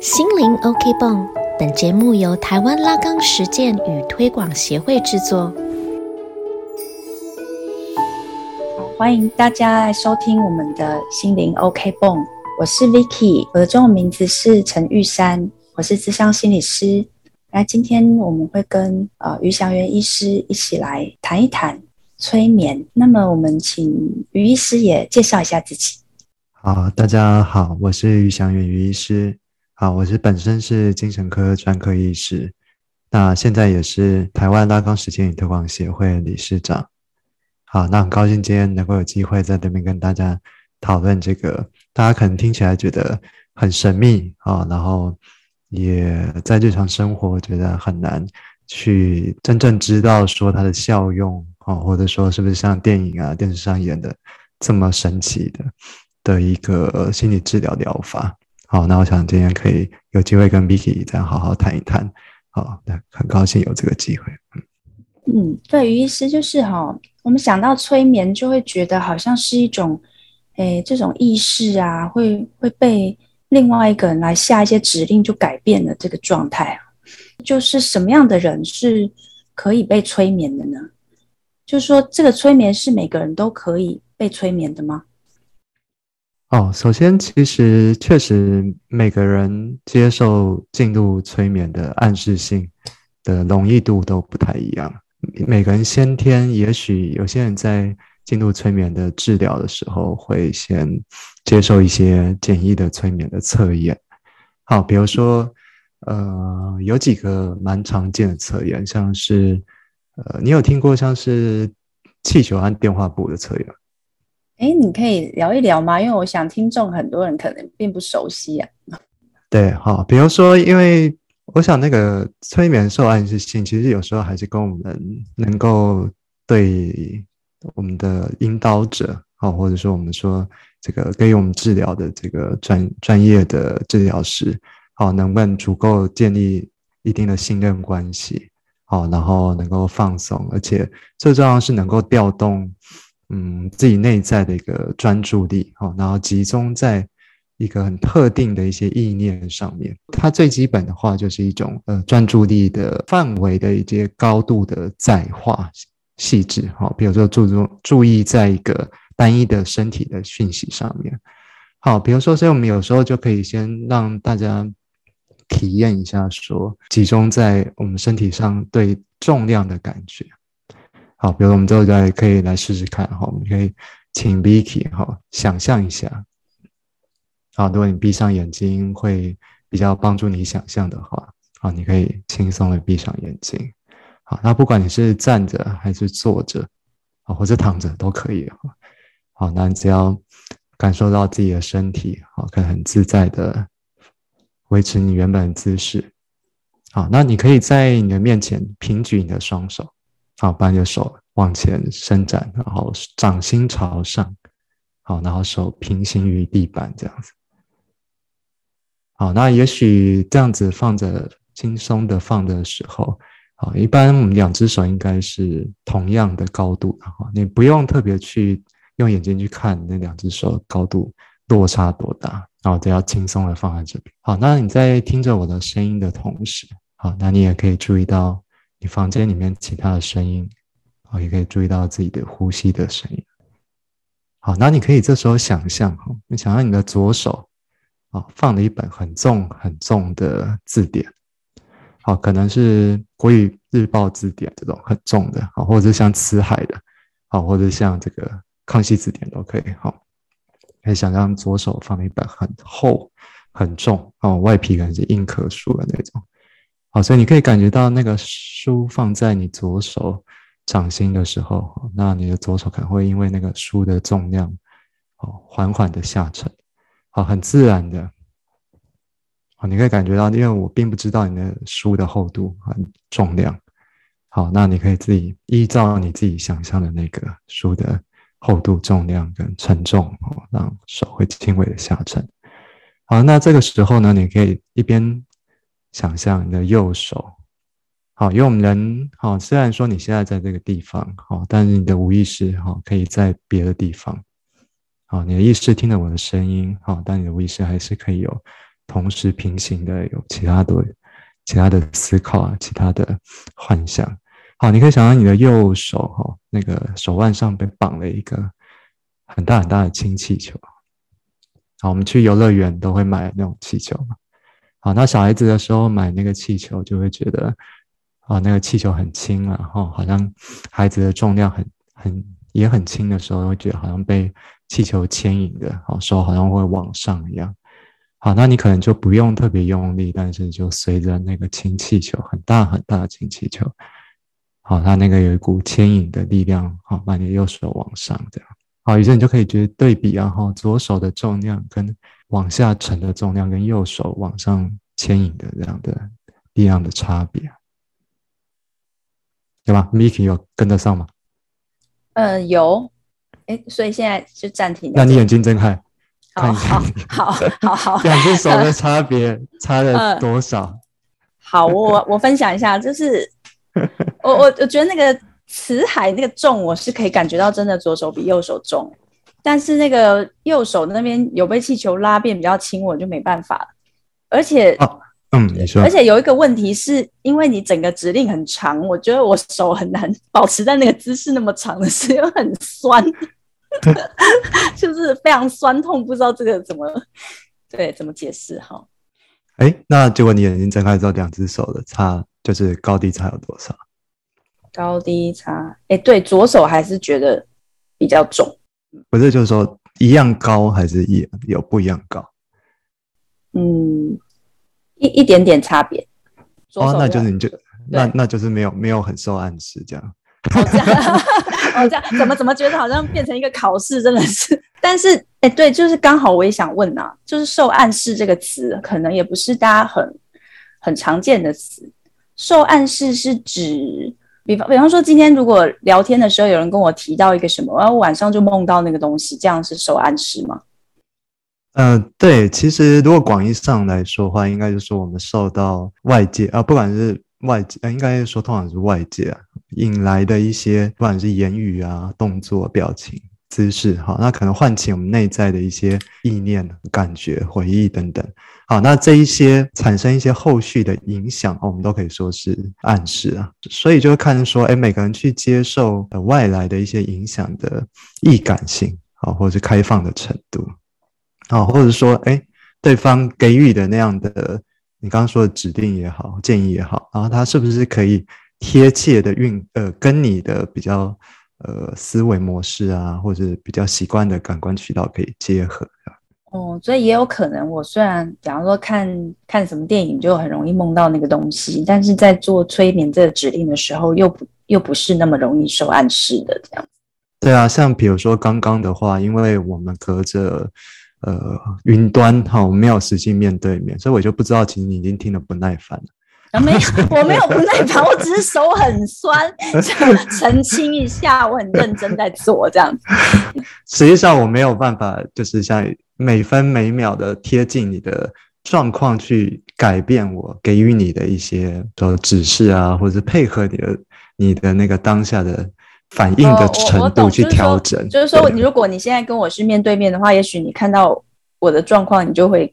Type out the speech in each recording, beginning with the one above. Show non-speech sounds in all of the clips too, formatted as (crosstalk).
心灵 OK 泵，本节目由台湾拉冈实践与推广协会制作。欢迎大家来收听我们的心灵 OK 泵，我是 Vicky，我的中文名字是陈玉山，我是智商心理师。那今天我们会跟呃于祥元医师一起来谈一谈催眠。那么我们请于医师也介绍一下自己。好，大家好，我是于祥元于医师。好，我是本身是精神科专科医师，那现在也是台湾拉康实践与推广协会理事长。好，那很高兴今天能够有机会在这边跟大家讨论这个，大家可能听起来觉得很神秘啊，然后也在日常生活觉得很难去真正知道说它的效用啊，或者说是不是像电影啊、电视上演的这么神奇的的一个心理治疗疗法。好，那我想今天可以有机会跟 Vicky 这样好好谈一谈。好，那很高兴有这个机会。嗯嗯，对于医师就是哈，我们想到催眠就会觉得好像是一种，诶，这种意识啊，会会被另外一个人来下一些指令就改变了这个状态啊。就是什么样的人是可以被催眠的呢？就是说，这个催眠是每个人都可以被催眠的吗？哦，首先，其实确实每个人接受进入催眠的暗示性的容易度都不太一样。每个人先天，也许有些人在进入催眠的治疗的时候，会先接受一些简易的催眠的测验。好，比如说，呃，有几个蛮常见的测验，像是，呃，你有听过像是气球和电话簿的测验？哎，你可以聊一聊吗？因为我想听众很多人可能并不熟悉啊。对，好，比如说，因为我想那个催眠受暗示性，其实有时候还是跟我们能够对我们的引导者，好，或者说我们说这个给予我们治疗的这个专专业的治疗师，好，能不能足够建立一定的信任关系，好，然后能够放松，而且最重要是能够调动。嗯，自己内在的一个专注力，哈，然后集中在一个很特定的一些意念上面。它最基本的话就是一种呃专注力的范围的一些高度的在化细致，哈，比如说注重注意在一个单一的身体的讯息上面。好，比如说，所以我们有时候就可以先让大家体验一下，说集中在我们身体上对重量的感觉。好，比如我们之后再可以来试试看哈，我们可以请 Vicky 哈想象一下。好，如果你闭上眼睛会比较帮助你想象的话，好，你可以轻松的闭上眼睛。好，那不管你是站着还是坐着，啊，或者躺着都可以哈。好，那你只要感受到自己的身体，好，可以很自在的维持你原本的姿势。好，那你可以在你的面前平举你的双手。好，把你的手往前伸展，然后掌心朝上，好，然后手平行于地板这样子。好，那也许这样子放着轻松的放的时候，好，一般我们两只手应该是同样的高度，然后，你不用特别去用眼睛去看那两只手高度落差多大，然后只要轻松的放在这边。好，那你在听着我的声音的同时，好，那你也可以注意到。你房间里面其他的声音，啊，也可以注意到自己的呼吸的声音。好，那你可以这时候想象哈，你想象你的左手，啊，放了一本很重很重的字典，好，可能是国语日报字典这种很重的，好，或者是像辞海的，好，或者像这个康熙字典都可以，好，可以想象左手放了一本很厚很重，哦，外皮可能是硬壳书的那种。好，所以你可以感觉到那个书放在你左手掌心的时候，那你的左手可能会因为那个书的重量，哦，缓缓的下沉，好，很自然的，好，你可以感觉到，因为我并不知道你的书的厚度和重量，好，那你可以自己依照你自己想象的那个书的厚度、重量跟沉重，哦，让手会轻微的下沉。好，那这个时候呢，你可以一边。想象你的右手，好，因为我们人，好，虽然说你现在在这个地方，好，但是你的无意识，哈，可以在别的地方，好，你的意识听了我的声音，好，但你的无意识还是可以有同时平行的有其他的、其他的思考啊，其他的幻想。好，你可以想象你的右手哈，那个手腕上被绑了一个很大很大的氢气球。好，我们去游乐园都会买那种气球嘛。好，那小孩子的时候买那个气球，就会觉得啊，那个气球很轻啊，哈，好像孩子的重量很很也很轻的时候，会觉得好像被气球牵引的，好手好像会往上一样。好，那你可能就不用特别用力，但是就随着那个氢气球很大很大的氢气球。好，它那个有一股牵引的力量，好，把你右手往上这样，好，于是你就可以觉得对比啊，哈，左手的重量跟往下沉的重量跟右手往上牵引的这样的力量的差别，对吧？Miki 有跟得上吗？嗯，有，哎，所以现在就暂停。那你眼睛睁开，看一下，好好好，(laughs) 两只手的差别 (laughs) 差了多少？好，我我分享一下，就是。(laughs) 我我我觉得那个辞海那个重，我是可以感觉到真的左手比右手重，但是那个右手那边有被气球拉变比较轻，我就没办法了。而且，嗯，你说，而且有一个问题是因为你整个指令很长，我觉得我手很难保持在那个姿势那么长的时候很酸，(laughs) 就是非常酸痛，不知道这个怎么对怎么解释哈。哎，那结果你眼睛睁开之后，两只手的差。就是高低差有多少？高低差，哎，对，左手还是觉得比较重。不是，就是说一样高还是一有不一样高？嗯，一一点点差别。哦，那就是你就那那就是没有没有很受暗示这样。哦，这样 (laughs) 怎么怎么觉得好像变成一个考试，真的是。(laughs) 但是，哎，对，就是刚好我也想问呐，就是受暗示这个词，可能也不是大家很很常见的词。受暗示是指，比方比方说，今天如果聊天的时候有人跟我提到一个什么，然后晚上就梦到那个东西，这样是受暗示吗？嗯，对，其实如果广义上来说的话，应该就是我们受到外界啊，不管是外界，应该说通常是外界啊引来的一些，不管是言语啊、动作、表情。姿势好，那可能唤起我们内在的一些意念、感觉、回忆等等。好，那这一些产生一些后续的影响，我们都可以说是暗示啊。所以就看说，哎，每个人去接受外来的一些影响的易感性，好，或者是开放的程度，好，或者说，哎，对方给予的那样的你刚刚说的指令也好、建议也好，然后他是不是可以贴切的运呃，跟你的比较。呃，思维模式啊，或者比较习惯的感官渠道可以结合。哦，所以也有可能，我虽然假如说看看什么电影就很容易梦到那个东西，但是在做催眠这个指令的时候，又不又不是那么容易受暗示的这样。对啊，像比如说刚刚的话，因为我们隔着呃云端哈，我们没有实际面对面，所以我就不知道，其实你已经听得不耐烦了。(laughs) 没有，我没有不耐烦，我只是手很酸，(laughs) 澄清一下，我很认真在做这样子。实际上我没有办法，就是像每分每秒的贴近你的状况去改变我给予你的一些的指示啊，或者是配合你的你的那个当下的反应的程度去调整。就是说，如果你现在跟我是面对面的话，也许你看到我的状况，你就会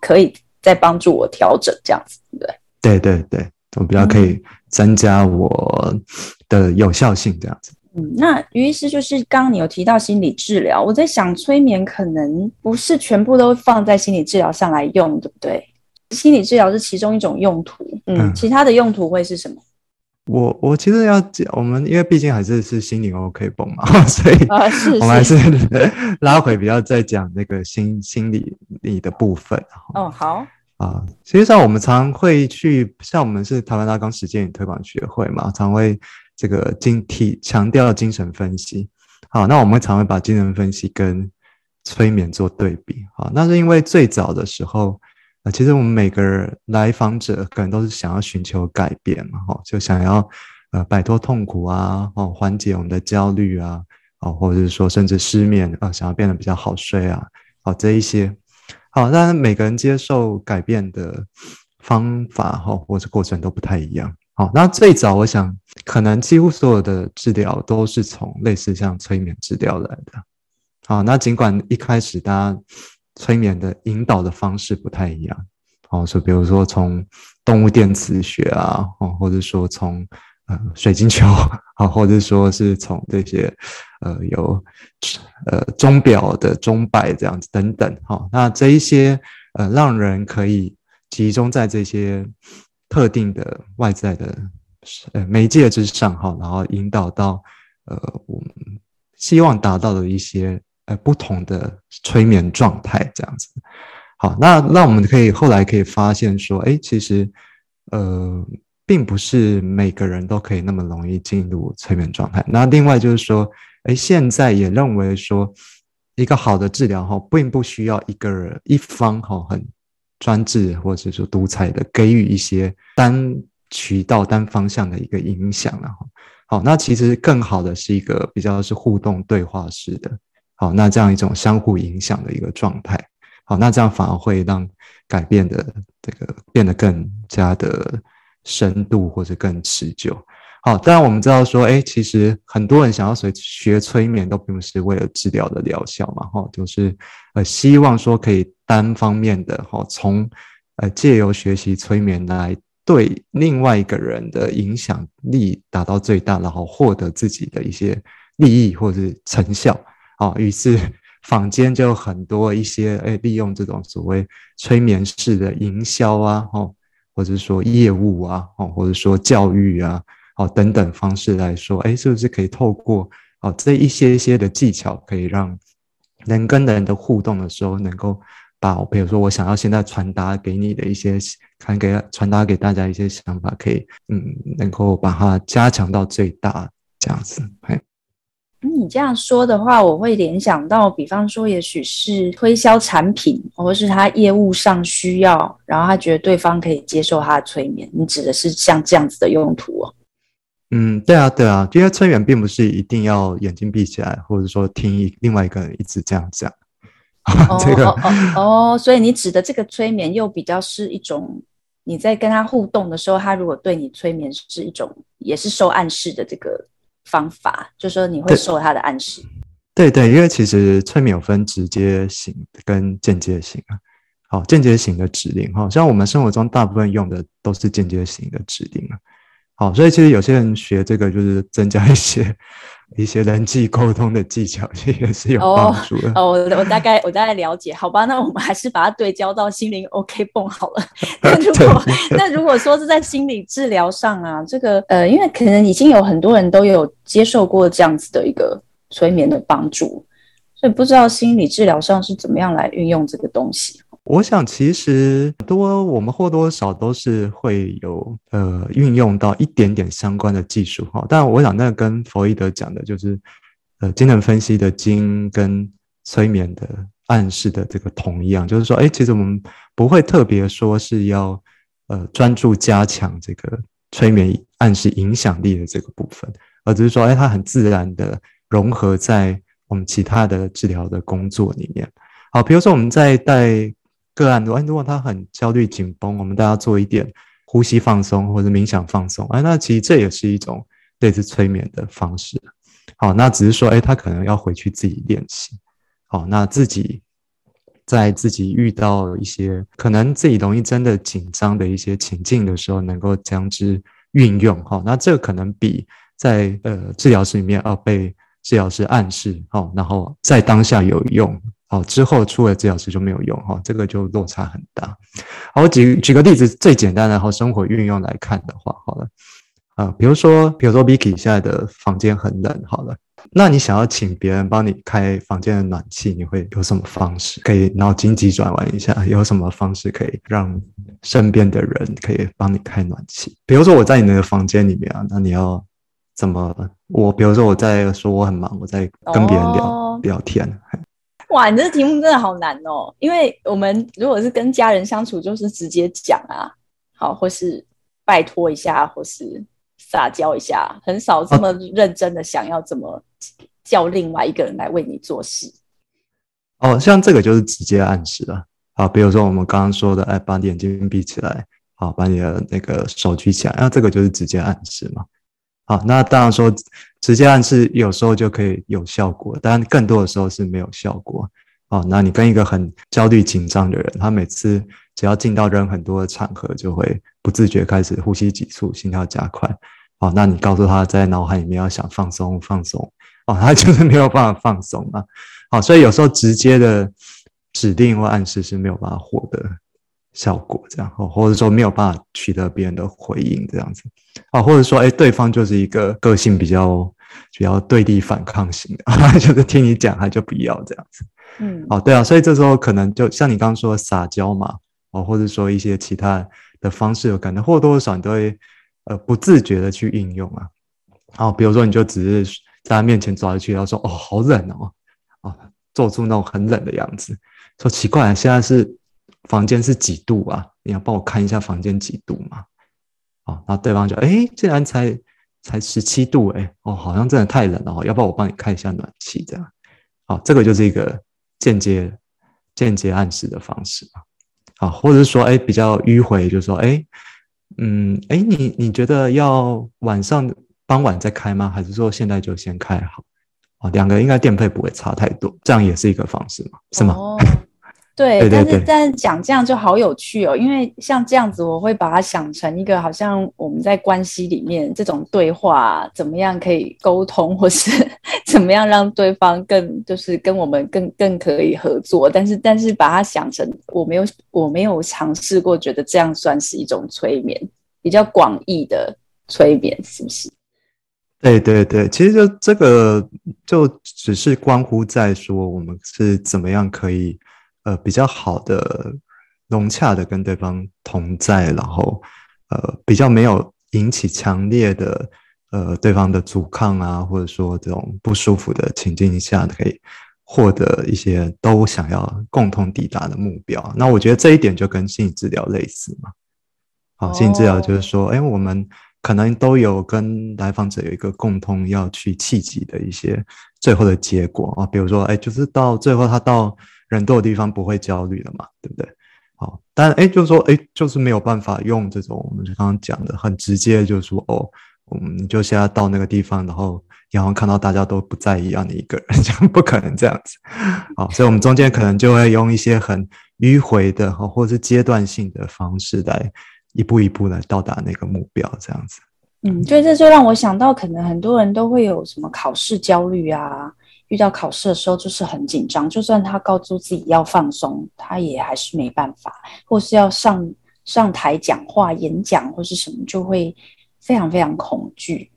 可以再帮助我调整这样子，对不对？对对对，我比较可以增加我的有效性，这样子。嗯，那于医师就是刚刚你有提到心理治疗，我在想催眠可能不是全部都放在心理治疗上来用，对不对？心理治疗是其中一种用途，嗯，其他的用途会是什么？我我其实要讲，我们因为毕竟还是是心理 OK 绷嘛，(laughs) 所以我们还是 (laughs) 拉回比较在讲那个心心理里的部分。哦，好。啊，实际上我们常会去，像我们是台湾拉钢实践与推广学会嘛，常会这个精体强调精神分析。好，那我们常会把精神分析跟催眠做对比。好，那是因为最早的时候，啊，其实我们每个人来访者可能都是想要寻求改变嘛，哈，就想要呃摆脱痛苦啊，哦，缓解我们的焦虑啊，哦，或者是说甚至失眠啊，想要变得比较好睡啊，好，这一些。好，当然每个人接受改变的方法哈，或者过程都不太一样。好，那最早我想，可能几乎所有的治疗都是从类似像催眠治疗来的。好，那尽管一开始大家催眠的引导的方式不太一样，哦，说比如说从动物电磁学啊，哦，或者说从呃水晶球啊，或者说是从这些呃有呃钟表的钟摆这样子等等，哈，那这一些呃让人可以集中在这些特定的外在的呃媒介之上，哈，然后引导到呃我们希望达到的一些呃不同的催眠状态这样子。好，那那我们可以后来可以发现说，哎，其实，呃，并不是每个人都可以那么容易进入催眠状态。那另外就是说，哎，现在也认为说，一个好的治疗哈，并不需要一个人一方哈很专制或者说独裁的给予一些单渠道、单方向的一个影响了哈。好，那其实更好的是一个比较是互动对话式的，好，那这样一种相互影响的一个状态。好，那这样反而会让改变的这个变得更加的深度或者更持久。好，当然我们知道说，哎，其实很多人想要学学催眠，都并不是为了治疗的疗效嘛，哈，就是呃希望说可以单方面的哈，从呃借由学习催眠来对另外一个人的影响力达到最大，然后获得自己的一些利益或者是成效。好，于是。坊间就很多一些，哎，利用这种所谓催眠式的营销啊，哦，或者说业务啊，哦，或者说教育啊，哦，等等方式来说，哎，是不是可以透过哦这一些一些的技巧，可以让人跟人的互动的时候，能够把，比如说我想要现在传达给你的一些，传给传达给大家一些想法，可以，嗯，能够把它加强到最大，这样子，哎。你这样说的话，我会联想到，比方说，也许是推销产品，或是他业务上需要，然后他觉得对方可以接受他的催眠。你指的是像这样子的用途哦？嗯，对啊，对啊，因为催眠并不是一定要眼睛闭起来，或者说听一另外一个人一直这样讲。(laughs) 这个哦，所以你指的这个催眠又比较是一种，你在跟他互动的时候，他如果对你催眠是一种，也是受暗示的这个。方法就说你会受他的暗示，对对，因为其实催眠有分直接型跟间接型啊。好，间接型的指令，哈，像我们生活中大部分用的都是间接型的指令啊。好，所以其实有些人学这个就是增加一些。一些人际沟通的技巧这也是有帮助的。哦，我我大概 (laughs) 我大概了解，好吧？那我们还是把它对焦到心灵 OK 泵好了。(laughs) 那如果 (laughs) 那如果说是在心理治疗上啊，这个呃，因为可能已经有很多人都有接受过这样子的一个催眠的帮助，所以不知道心理治疗上是怎么样来运用这个东西。我想，其实多我们或多或少都是会有呃运用到一点点相关的技术哈。但我想，那跟弗洛伊德讲的就是呃精神分析的精跟催眠的暗示的这个同一样，就是说，哎，其实我们不会特别说是要呃专注加强这个催眠暗示影响力的这个部分，而只是说，哎，它很自然的融合在我们其他的治疗的工作里面。好，比如说我们在带。个案，如果他很焦虑紧绷，我们大家做一点呼吸放松或者冥想放松，哎，那其实这也是一种类似催眠的方式。好，那只是说，哎，他可能要回去自己练习。好，那自己在自己遇到一些可能自己容易真的紧张的一些情境的时候，能够将之运用。好，那这个可能比在呃治疗室里面要被治疗师暗示，好，然后在当下有用。好，之后出了治疗师就没有用哈，这个就落差很大。好，我举举个例子，最简单的，好生活运用来看的话，好了，啊，比如说，比如说，Vicky 现在的房间很冷，好了，那你想要请别人帮你开房间的暖气，你会有什么方式？可以脑筋急转弯一下，有什么方式可以让身边的人可以帮你开暖气？比如说我在你的房间里面啊，那你要怎么？我比如说我在说我很忙，我在跟别人聊聊天。哇，你这题目真的好难哦！因为我们如果是跟家人相处，就是直接讲啊，好，或是拜托一下，或是撒娇一下，很少这么认真的想要怎么叫另外一个人来为你做事。哦，像这个就是直接暗示了。好，比如说我们刚刚说的，哎，把眼睛闭起来，好，把你的那个手举起来，那这个就是直接暗示嘛。好，那当然说直接暗示有时候就可以有效果，但更多的时候是没有效果。哦，那你跟一个很焦虑紧张的人，他每次只要进到人很多的场合，就会不自觉开始呼吸急促、心跳加快。哦，那你告诉他在脑海里面要想放松、放松，哦，他就是没有办法放松嘛。好，所以有时候直接的指令或暗示是没有办法获得效果，这样，或者说没有办法取得别人的回应，这样子。啊，或者说，哎，对方就是一个个性比较比较对立反抗型的，(laughs) 就是听你讲他就不要这样子。嗯，哦，对啊，所以这时候可能就像你刚刚说撒娇嘛，哦，或者说一些其他的方式，有可能或多或少你都会呃不自觉的去应用啊。哦，比如说你就只是在他面前走下去，然后说，哦，好冷哦。啊，做出那种很冷的样子，说奇怪，现在是房间是几度啊？你要帮我看一下房间几度嘛？哦，然后对方就哎，竟然才才十七度，哎，哦，好像真的太冷了，要不要我帮你开一下暖气？这样，好，这个就是一个间接间接暗示的方式嘛。啊，或者是说，哎，比较迂回，就是说，哎，嗯，哎，你你觉得要晚上傍晚再开吗？还是说现在就先开好？两个应该电费不会差太多，这样也是一个方式嘛？是吗？对，但是但是讲这样就好有趣哦，因为像这样子，我会把它想成一个好像我们在关系里面这种对话，怎么样可以沟通，或是 (laughs) 怎么样让对方更就是跟我们更更可以合作。但是但是把它想成我没有我没有尝试过，觉得这样算是一种催眠，比较广义的催眠，是不是？对对对，其实就这个就只是关乎在说我们是怎么样可以呃比较好的融洽的跟对方同在，然后呃比较没有引起强烈的呃对方的阻抗啊，或者说这种不舒服的情境下，可以获得一些都想要共同抵达的目标。那我觉得这一点就跟心理治疗类似嘛。好，心理治疗就是说，哎，我们。可能都有跟来访者有一个共通要去契机的一些最后的结果啊，比如说，哎，就是到最后他到人多的地方不会焦虑了嘛，对不对？好，但哎，就是说，哎，就是没有办法用这种我们刚刚讲的很直接，就是说，哦，我们就现在到那个地方，然后然后看到大家都不在一样的一个人，这样不可能这样子。好，(laughs) 所以我们中间可能就会用一些很迂回的，或者是阶段性的方式来。一步一步来到达那个目标，这样子。嗯，就这就让我想到，可能很多人都会有什么考试焦虑啊，遇到考试的时候就是很紧张，就算他告诉自己要放松，他也还是没办法，或是要上上台讲话、演讲或是什么，就会非常非常恐惧。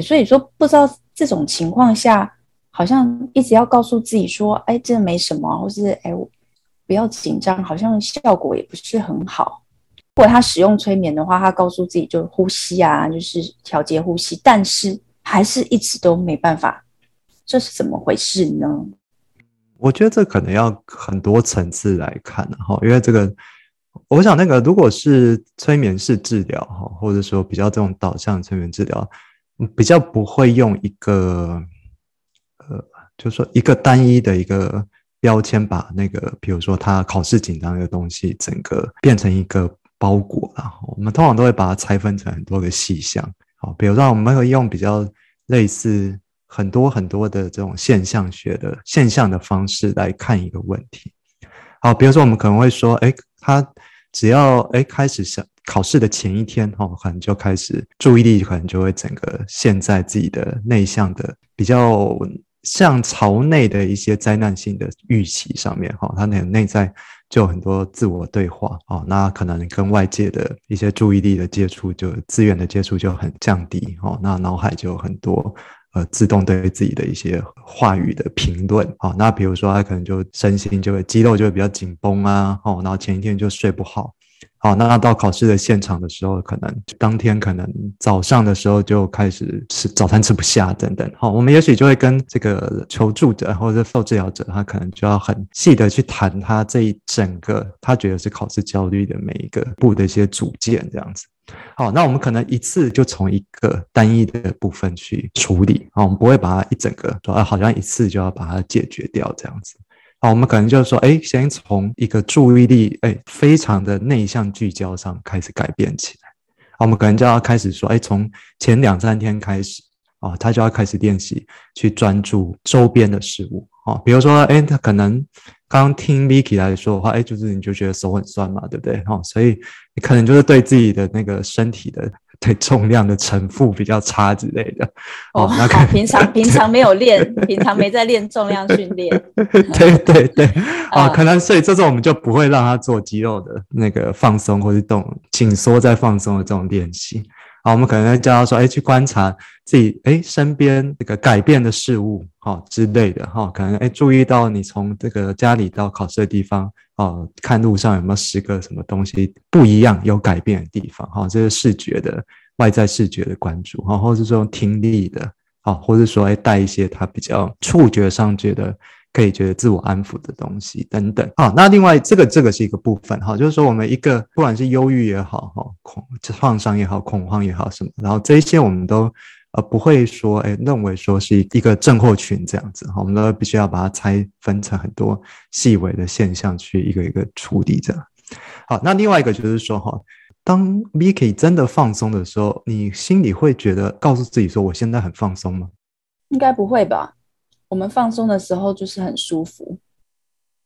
所以说，不知道这种情况下，好像一直要告诉自己说：“哎，这没什么，或是哎，我不要紧张。”好像效果也不是很好。如果他使用催眠的话，他告诉自己就呼吸啊，就是调节呼吸，但是还是一直都没办法，这是怎么回事呢？我觉得这可能要很多层次来看哈，因为这个，我想那个如果是催眠式治疗哈，或者说比较这种导向催眠治疗，比较不会用一个呃，就是说一个单一的一个标签，把那个比如说他考试紧张的东西，整个变成一个。包裹啊，我们通常都会把它拆分成很多个细项。好，比如说我们会用比较类似很多很多的这种现象学的现象的方式来看一个问题。好，比如说我们可能会说，哎，他只要哎开始想考试的前一天，哈，可能就开始注意力可能就会整个陷在自己的内向的比较像朝内的一些灾难性的预期上面，哈，他那个内在。就有很多自我对话哦，那可能跟外界的一些注意力的接触，就资源的接触就很降低哦，那脑海就有很多呃自动对自己的一些话语的评论哦，那比如说他可能就身心就会肌肉就会比较紧绷啊哦，然后前一天就睡不好。好，那到考试的现场的时候，可能当天可能早上的时候就开始吃早餐吃不下等等。好，我们也许就会跟这个求助者或者受治疗者，他可能就要很细的去谈他这一整个他觉得是考试焦虑的每一个步的一些组件这样子。好，那我们可能一次就从一个单一的部分去处理。好，我们不会把它一整个说啊，好像一次就要把它解决掉这样子。好，我们可能就是说，哎，先从一个注意力，哎，非常的内向聚焦上开始改变起来。好，我们可能就要开始说，哎，从前两三天开始，啊，他就要开始练习去专注周边的事物，哦，比如说，哎，他可能刚听 Vicky 来说的话，哎，就是你就觉得手很酸嘛，对不对？哦，所以你可能就是对自己的那个身体的对重量的承负比较差之类的。哦，平常 (laughs) 平常没有练，平常没在练重量训练。对对对，哦，可能所以这种我们就不会让他做肌肉的那个放松或是动紧缩再放松的这种练习。好，我们可能会教他说，哎，去观察自己，哎，身边这个改变的事物，哈之类的，哈，可能哎，注意到你从这个家里到考试的地方，哦，看路上有没有十个什么东西不一样、有改变的地方，哈，这是视觉的外在视觉的关注，哈，或者说听力的，哦，或者说哎，带一些他比较触觉上觉得。可以觉得自我安抚的东西等等。好，那另外这个这个是一个部分哈，就是说我们一个不管是忧郁也好哈，恐创伤也好，恐慌也好什么，然后这一些我们都呃不会说哎认为说是一个症候群这样子哈，我们都必须要把它拆分成很多细微的现象去一个一个处理这样。好，那另外一个就是说哈，当 Vicky 真的放松的时候，你心里会觉得告诉自己说我现在很放松吗？应该不会吧。我们放松的时候就是很舒服，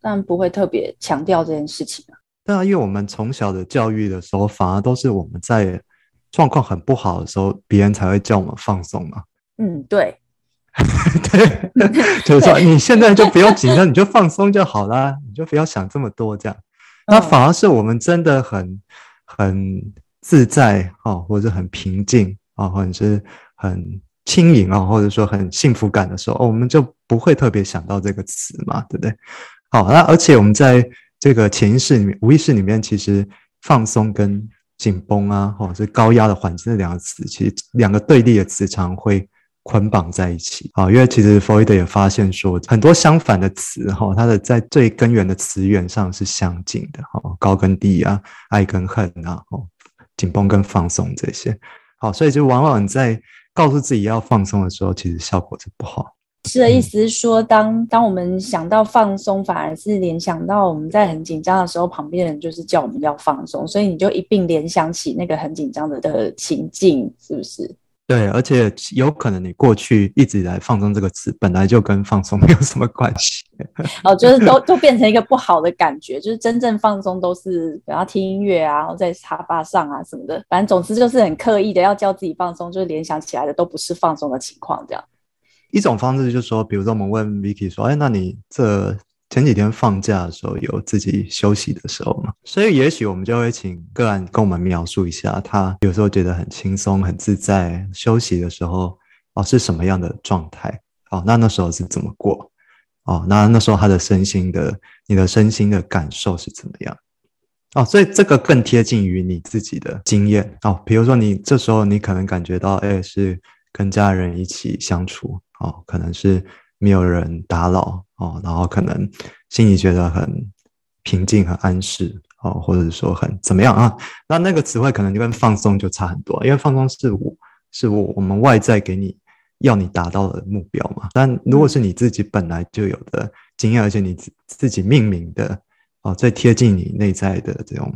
但不会特别强调这件事情啊。对啊，因为我们从小的教育的时候，反而都是我们在状况很不好的时候，别人才会叫我们放松嘛。嗯，对，(laughs) 对，(laughs) 就是说你现在就不要紧张，你就放松就好啦，你就不要想这么多这样。那反而是我们真的很很自在哦，或者很平静啊，或者是很。轻盈啊，或者说很幸福感的时候，哦，我们就不会特别想到这个词嘛，对不对？好，那而且我们在这个潜意识里面、无意识里面，其实放松跟紧绷啊，或者是高压的环境这两个词，其实两个对立的词常会捆绑在一起啊。因为其实弗洛伊德也发现说，很多相反的词哈，它的在最根源的词源上是相近的哈，高跟低啊，爱跟恨啊，哦，紧绷跟放松这些，好，所以就往往在。告诉自己要放松的时候，其实效果是不好。是的意思是说，当当我们想到放松，反而是联想到我们在很紧张的时候，旁边人就是叫我们要放松，所以你就一并联想起那个很紧张的的情境，是不是？对，而且有可能你过去一直以来“放松”这个词本来就跟放松 (laughs) 没有什么关系。哦，就是都都变成一个不好的感觉，就是真正放松都是然后听音乐啊，然后在沙发上啊什么的，反正总之就是很刻意的要叫自己放松，就是联想起来的都不是放松的情况。这样一种方式就是说，比如说我们问 Vicky 说：“哎，那你这？”前几天放假的时候，有自己休息的时候嘛，所以也许我们就会请个案跟我们描述一下，他有时候觉得很轻松、很自在，休息的时候哦是什么样的状态？哦，那那时候是怎么过？哦，那那时候他的身心的，你的身心的感受是怎么样？哦，所以这个更贴近于你自己的经验哦。比如说你这时候你可能感觉到，哎，是跟家人一起相处哦，可能是。没有人打扰哦，然后可能心里觉得很平静、很安适哦，或者说很怎么样啊？那那个词汇可能就跟放松就差很多，因为放松是我是我我们外在给你要你达到的目标嘛。但如果是你自己本来就有的经验，而且你自自己命名的哦，最贴近你内在的这种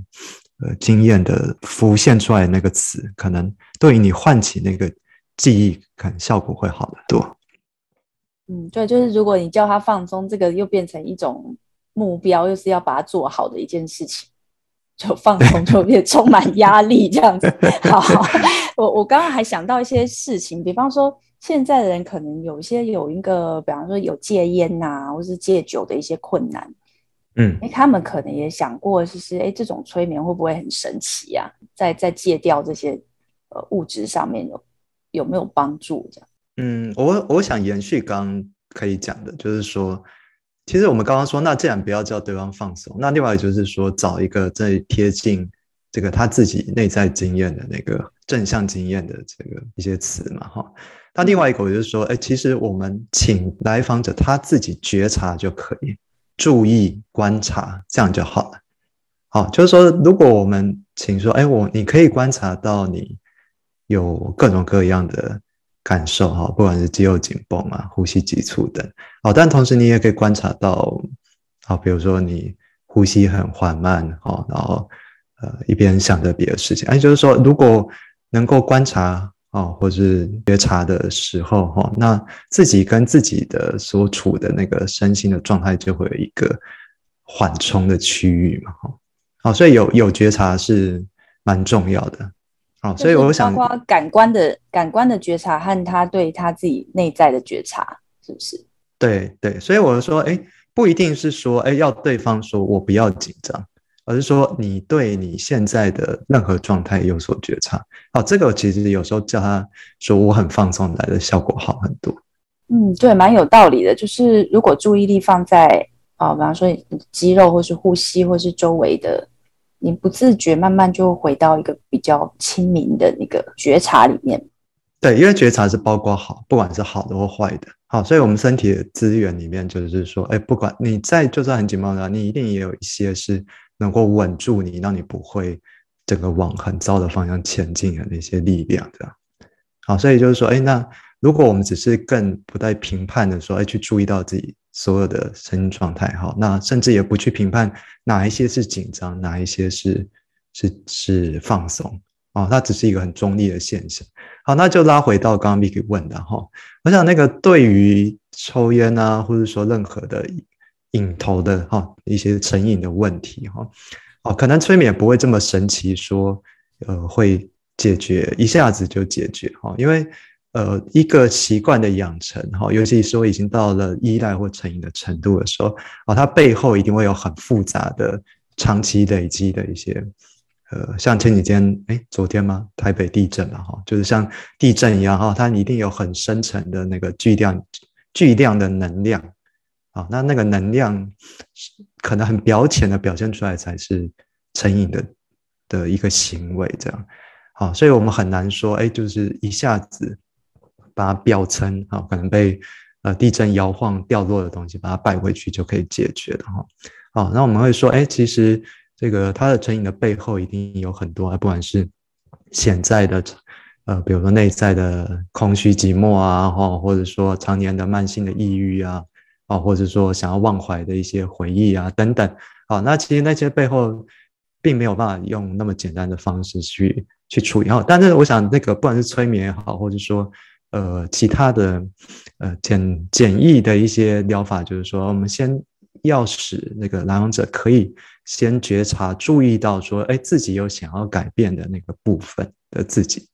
呃经验的浮现出来的那个词，可能对于你唤起那个记忆，可能效果会好得多。嗯，对，就是如果你叫他放松，这个又变成一种目标，又是要把它做好的一件事情，就放松就变充满压力这样子。(laughs) 好，我我刚刚还想到一些事情，比方说现在的人可能有一些有一个，比方说有戒烟呐，或是戒酒的一些困难，嗯，哎，他们可能也想过，就是哎，这种催眠会不会很神奇呀？在在戒掉这些呃物质上面有有没有帮助？这样。嗯，我我想延续刚可以讲的，就是说，其实我们刚刚说，那既然不要叫对方放松，那另外就是说，找一个最贴近这个他自己内在经验的那个正向经验的这个一些词嘛，哈。那另外一个，就是说，哎，其实我们请来访者他自己觉察就可以，注意观察，这样就好了。好，就是说，如果我们请说，哎，我你可以观察到你有各种各样的。感受哈，不管是肌肉紧绷啊、呼吸急促等，哦，但同时你也可以观察到，好，比如说你呼吸很缓慢，哦，然后呃一边想着别的事情，哎，就是说如果能够观察哦，或是觉察的时候哈，那自己跟自己的所处的那个身心的状态就会有一个缓冲的区域嘛哈。好，所以有有觉察是蛮重要的。好，所以我想，包括感官的感官的觉察和他对他自己内在的觉察，是不是？对对，所以我说，哎，不一定是说，哎，要对方说我不要紧张。而是说，你对你现在的任何状态有所觉察。哦，这个其实有时候叫他说我很放松来的效果好很多。嗯，对，蛮有道理的。就是如果注意力放在啊，比方说肌肉，或是呼吸，或是周围的，你不自觉慢慢就回到一个比较清明的那个觉察里面。对，因为觉察是包括好，不管是好的或坏的。好，所以我们身体的资源里面就是说，哎，不管你在就算很紧绷的，你一定也有一些是。能够稳住你，让你不会整个往很糟的方向前进的那些力量，这样好。所以就是说，哎，那如果我们只是更不带评判的说，哎，去注意到自己所有的身心状态，哈，那甚至也不去评判哪一些是紧张，哪一些是是是放松，啊，那只是一个很中立的现象。好，那就拉回到刚刚 Vicky 问的哈，我想那个对于抽烟啊，或者说任何的。瘾头的哈一些成瘾的问题哈哦，可能催眠不会这么神奇，说呃会解决一下子就解决哈，因为呃一个习惯的养成哈，尤其是说已经到了依赖或成瘾的程度的时候啊，它背后一定会有很复杂的长期累积的一些呃，像前几天哎昨天吗？台北地震了哈，就是像地震一样哈，它一定有很深层的那个巨量巨量的能量。啊，那那个能量可能很表浅的表现出来，才是成瘾的的一个行为，这样。好，所以我们很难说，哎，就是一下子把它表层啊，可能被呃地震摇晃掉落的东西，把它摆回去就可以解决的哈。好，那我们会说，哎，其实这个它的成瘾的背后一定有很多，不管是潜在的呃，比如说内在的空虚寂寞啊，哈，或者说常年的慢性的抑郁啊。啊，或者说想要忘怀的一些回忆啊，等等，啊，那其实那些背后并没有办法用那么简单的方式去去处理。哈，但是我想，那个不管是催眠也好，或者说呃其他的呃简简易的一些疗法，就是说，我们先要使那个来访者可以先觉察、注意到说，哎，自己有想要改变的那个部分的自己，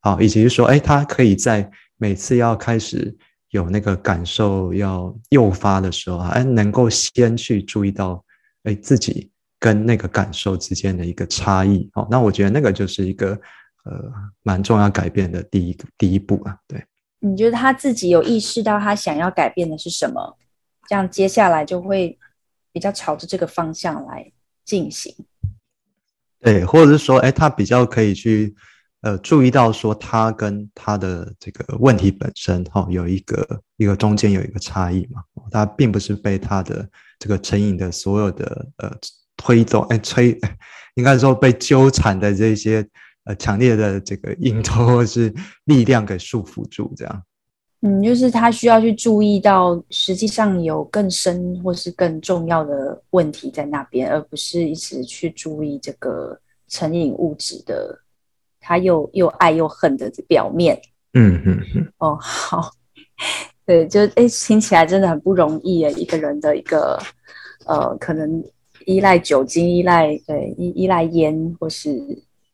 好，以及说，哎，他可以在每次要开始。有那个感受要诱发的时候，哎，能够先去注意到，哎，自己跟那个感受之间的一个差异，好，那我觉得那个就是一个呃蛮重要改变的第一个第一步啊。对，你觉得他自己有意识到他想要改变的是什么，这样接下来就会比较朝着这个方向来进行。对，或者是说，哎，他比较可以去。呃，注意到说他跟他的这个问题本身哈有一个一个中间有一个差异嘛，他并不是被他的这个成瘾的所有的呃推动哎催，(laughs) 应该说被纠缠的这些呃强烈的这个引头或是力量给束缚住这样。嗯，就是他需要去注意到实际上有更深或是更重要的问题在那边，而不是一直去注意这个成瘾物质的。他又又爱又恨的表面，嗯嗯嗯，哦好，对，就哎听起来真的很不容易诶，一个人的一个呃，可能依赖酒精、依赖对依依赖烟，或是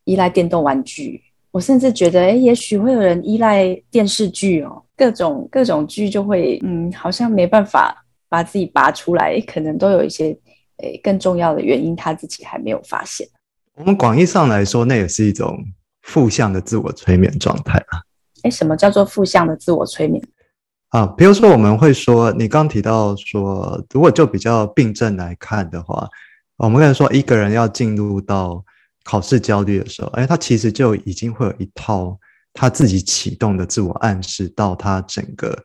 依赖电动玩具。我甚至觉得，哎，也许会有人依赖电视剧哦，各种各种剧就会，嗯，好像没办法把自己拔出来，可能都有一些诶更重要的原因，他自己还没有发现。我们广义上来说，那也是一种。负向的自我催眠状态啊？哎，什么叫做负向的自我催眠啊？比如说，我们会说，你刚提到说，如果就比较病症来看的话，我们可以说，一个人要进入到考试焦虑的时候，哎，他其实就已经会有一套他自己启动的自我暗示，到他整个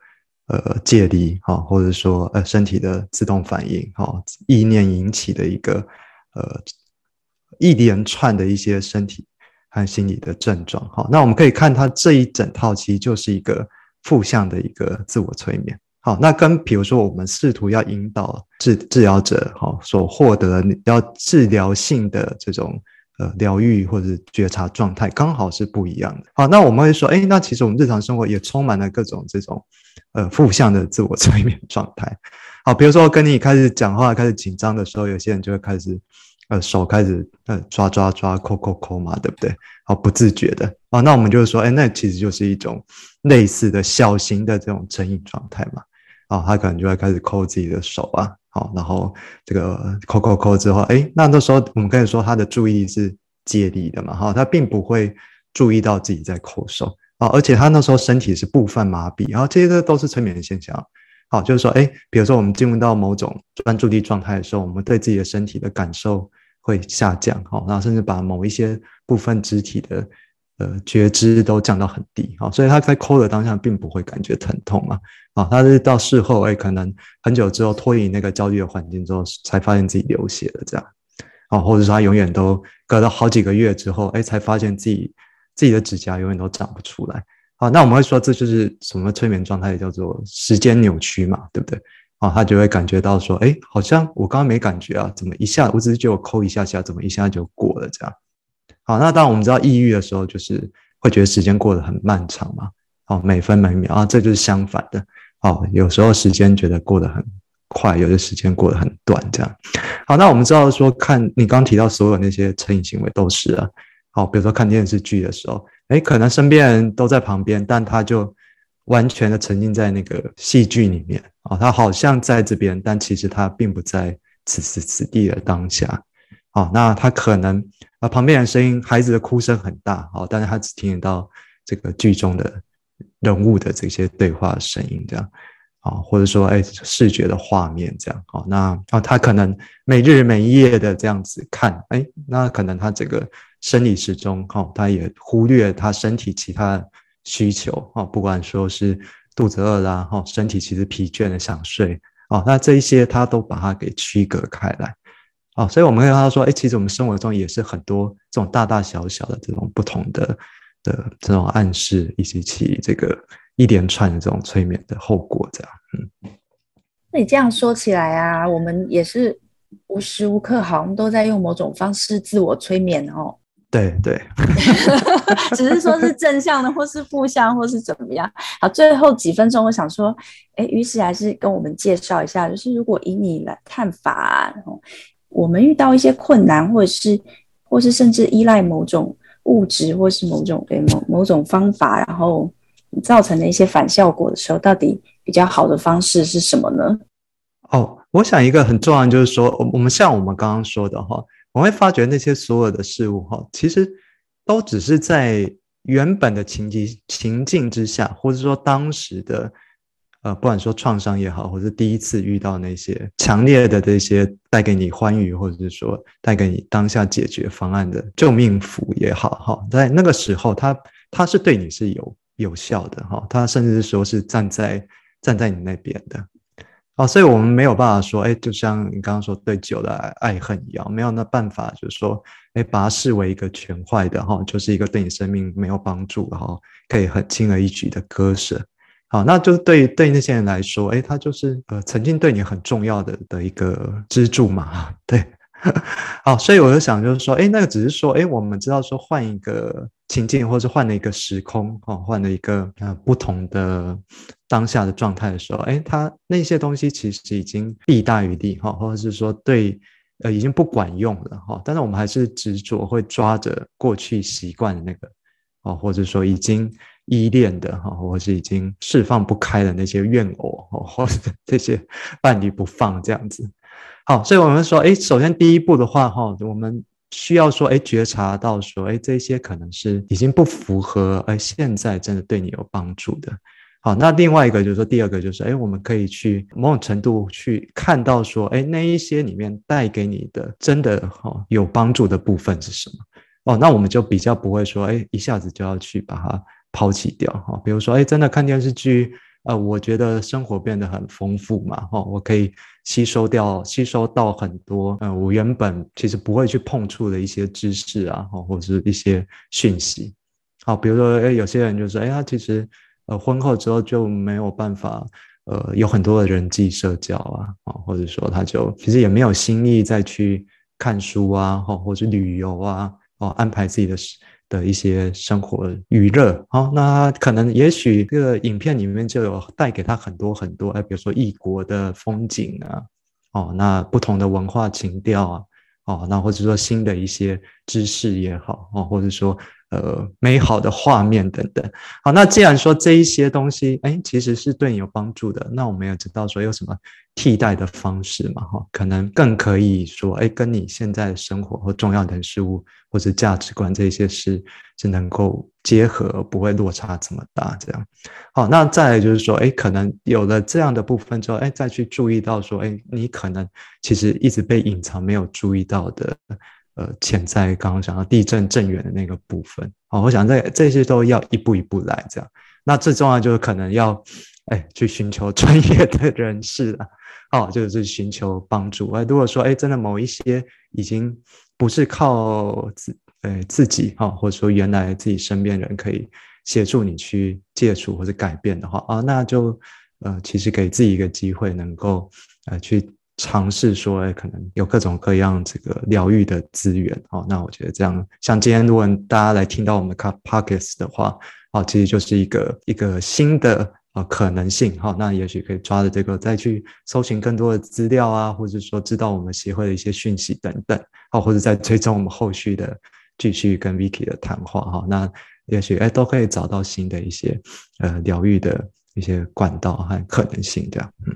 呃借力哈，或者说呃身体的自动反应哈，意念引起的一个呃一连串的一些身体。和心理的症状，哈，那我们可以看他这一整套，其实就是一个负向的一个自我催眠，好，那跟比如说我们试图要引导治治疗者，哈，所获得要治疗性的这种呃疗愈或者觉察状态刚好是不一样的。好，那我们会说，哎，那其实我们日常生活也充满了各种这种呃负向的自我催眠状态。好，比如说跟你开始讲话开始紧张的时候，有些人就会开始。呃，手开始呃抓抓抓，抠抠抠嘛，对不对？好，不自觉的啊，那我们就是说，哎，那其实就是一种类似的小型的这种成瘾状态嘛。啊，他可能就会开始抠自己的手啊，好，然后这个抠抠抠之后，哎，那那时候我们可以说他的注意力是借力的嘛，哈，他并不会注意到自己在抠手啊，而且他那时候身体是部分麻痹，然后这些都是催眠的现象。好，就是说，哎，比如说我们进入到某种专注力状态的时候，我们对自己的身体的感受。会下降，好，然后甚至把某一些部分肢体的呃觉知都降到很低，好，所以他在抠的当下并不会感觉疼痛啊，啊，他是到事后，哎，可能很久之后脱离那个焦虑的环境之后，才发现自己流血了这样，啊，或者说他永远都隔了好几个月之后，哎，才发现自己自己的指甲永远都长不出来，啊，那我们会说这就是什么催眠状态，叫做时间扭曲嘛，对不对？啊，他就会感觉到说，哎，好像我刚刚没感觉啊，怎么一下，我只是就抠一下下，怎么一下就过了这样？好，那当我们知道抑郁的时候，就是会觉得时间过得很漫长嘛，好，每分每秒啊，这就是相反的。哦，有时候时间觉得过得很快，有的时间过得很短这样。好，那我们知道说，看你刚提到所有那些成瘾行为都是啊，好，比如说看电视剧的时候，哎，可能身边人都在旁边，但他就。完全的沉浸在那个戏剧里面啊，他好像在这边，但其实他并不在此时此地的当下好。那他可能啊，旁边的声音，孩子的哭声很大啊，但是他只听得到这个剧中的人物的这些对话声音这样啊，或者说哎，视觉的画面这样啊。那啊，他可能每日每夜的这样子看，哎，那可能他这个生理时钟哈，他也忽略他身体其他。需求啊，不管说是肚子饿啦，哈，身体其实疲倦的想睡啊，那这一些他都把它给区隔开来啊，所以我们跟他说，哎，其实我们生活中也是很多这种大大小小的这种不同的的这种暗示，以及其这个一连串的这种催眠的后果，这样，嗯，那你这样说起来啊，我们也是无时无刻好像都在用某种方式自我催眠哦。对对，(laughs) 只是说是正向的，或是负向，或是怎么样。好，最后几分钟，我想说，哎，于是还是跟我们介绍一下，就是如果以你来看法，然后我们遇到一些困难，或者是，或是甚至依赖某种物质，或是某种对某某种方法，然后造成的一些反效果的时候，到底比较好的方式是什么呢？哦，我想一个很重要的就是说，我我们像我们刚刚说的哈。我会发觉那些所有的事物，哈，其实都只是在原本的情境情境之下，或者说当时的，呃，不管说创伤也好，或者第一次遇到那些强烈的这些带给你欢愉，或者是说带给你当下解决方案的救命符也好，哈，在那个时候，它它是对你是有有效的，哈，它甚至是说是站在站在你那边的。哦，所以我们没有办法说，哎，就像你刚刚说对酒的爱恨一样，没有那办法，就是说，哎，把它视为一个全坏的哈，就是一个对你生命没有帮助哈，可以很轻而易举的割舍。好，那就对对那些人来说，哎，他就是呃曾经对你很重要的的一个支柱嘛，对。(laughs) 好，所以我就想，就是说，哎，那个只是说，哎，我们知道说换一个情境，或是换了一个时空，哈，换了一个呃不同的当下的状态的时候，哎，他那些东西其实已经弊大于利，哈，或者是说对，呃，已经不管用了，哈，但是我们还是执着会抓着过去习惯的那个，哦，或者说已经依恋的，哈，或是已经释放不开的那些怨偶，或者这些伴侣不放这样子。好，所以我们说，哎，首先第一步的话，哈，我们需要说，哎，觉察到说，哎，这些可能是已经不符合，哎，现在真的对你有帮助的。好，那另外一个就是说，第二个就是，哎，我们可以去某种程度去看到说，哎，那一些里面带给你的真的哈有帮助的部分是什么？哦，那我们就比较不会说，哎，一下子就要去把它抛弃掉，哈。比如说，哎，真的看电视剧。呃，我觉得生活变得很丰富嘛，哈，我可以吸收掉、吸收到很多，呃，我原本其实不会去碰触的一些知识啊，哈，或者是一些讯息。好，比如说，哎，有些人就说，哎，他其实，呃，婚后之后就没有办法，呃，有很多的人际社交啊，啊，或者说他就其实也没有心力再去看书啊，哈，或者旅游啊，哦，安排自己的的一些生活娱乐，哦，那可能也许这个影片里面就有带给他很多很多，哎，比如说异国的风景啊，哦，那不同的文化情调啊，哦，那或者说新的一些知识也好，哦，或者说。呃，美好的画面等等。好，那既然说这一些东西，哎，其实是对你有帮助的，那我们也知道说有什么替代的方式嘛，哈，可能更可以说，哎，跟你现在的生活或重要的事物或者价值观这些是是能够结合，不会落差这么大。这样，好，那再来就是说，哎，可能有了这样的部分之后，哎，再去注意到说，哎，你可能其实一直被隐藏没有注意到的。呃，潜在刚刚讲到地震震源的那个部分，哦，我想这这些都要一步一步来，这样。那最重要就是可能要，哎，去寻求专业的人士了，哦，就是寻求帮助。哎，如果说，哎，真的某一些已经不是靠自，呃，自己哈，或者说原来自己身边人可以协助你去戒除或者改变的话，啊，那就，呃，其实给自己一个机会，能够，呃，去。尝试说，哎，可能有各种各样这个疗愈的资源哦。那我觉得这样，像今天如果大家来听到我们的 podcast 的话，哦，其实就是一个一个新的呃可能性哈。那也许可以抓着这个再去搜寻更多的资料啊，或者说知道我们协会的一些讯息等等，哦，或者在追踪我们后续的继续跟 Vicky 的谈话哈。那也许哎都可以找到新的一些呃疗愈的一些管道和可能性这样，嗯。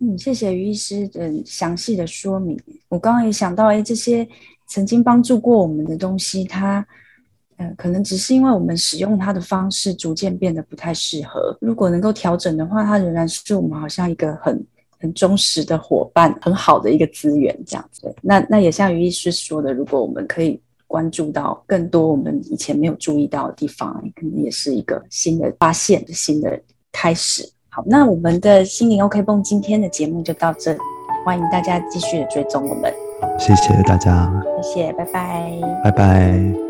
嗯，谢谢于医师的详细的说明。我刚刚也想到，哎，这些曾经帮助过我们的东西，它，呃，可能只是因为我们使用它的方式逐渐变得不太适合。如果能够调整的话，它仍然是我们好像一个很很忠实的伙伴，很好的一个资源这样子。那那也像于医师说的，如果我们可以关注到更多我们以前没有注意到的地方，可能也是一个新的发现，新的开始。好，那我们的心灵 OK 泵今天的节目就到这里，欢迎大家继续的追踪我们。谢谢大家，谢谢，拜拜，拜拜。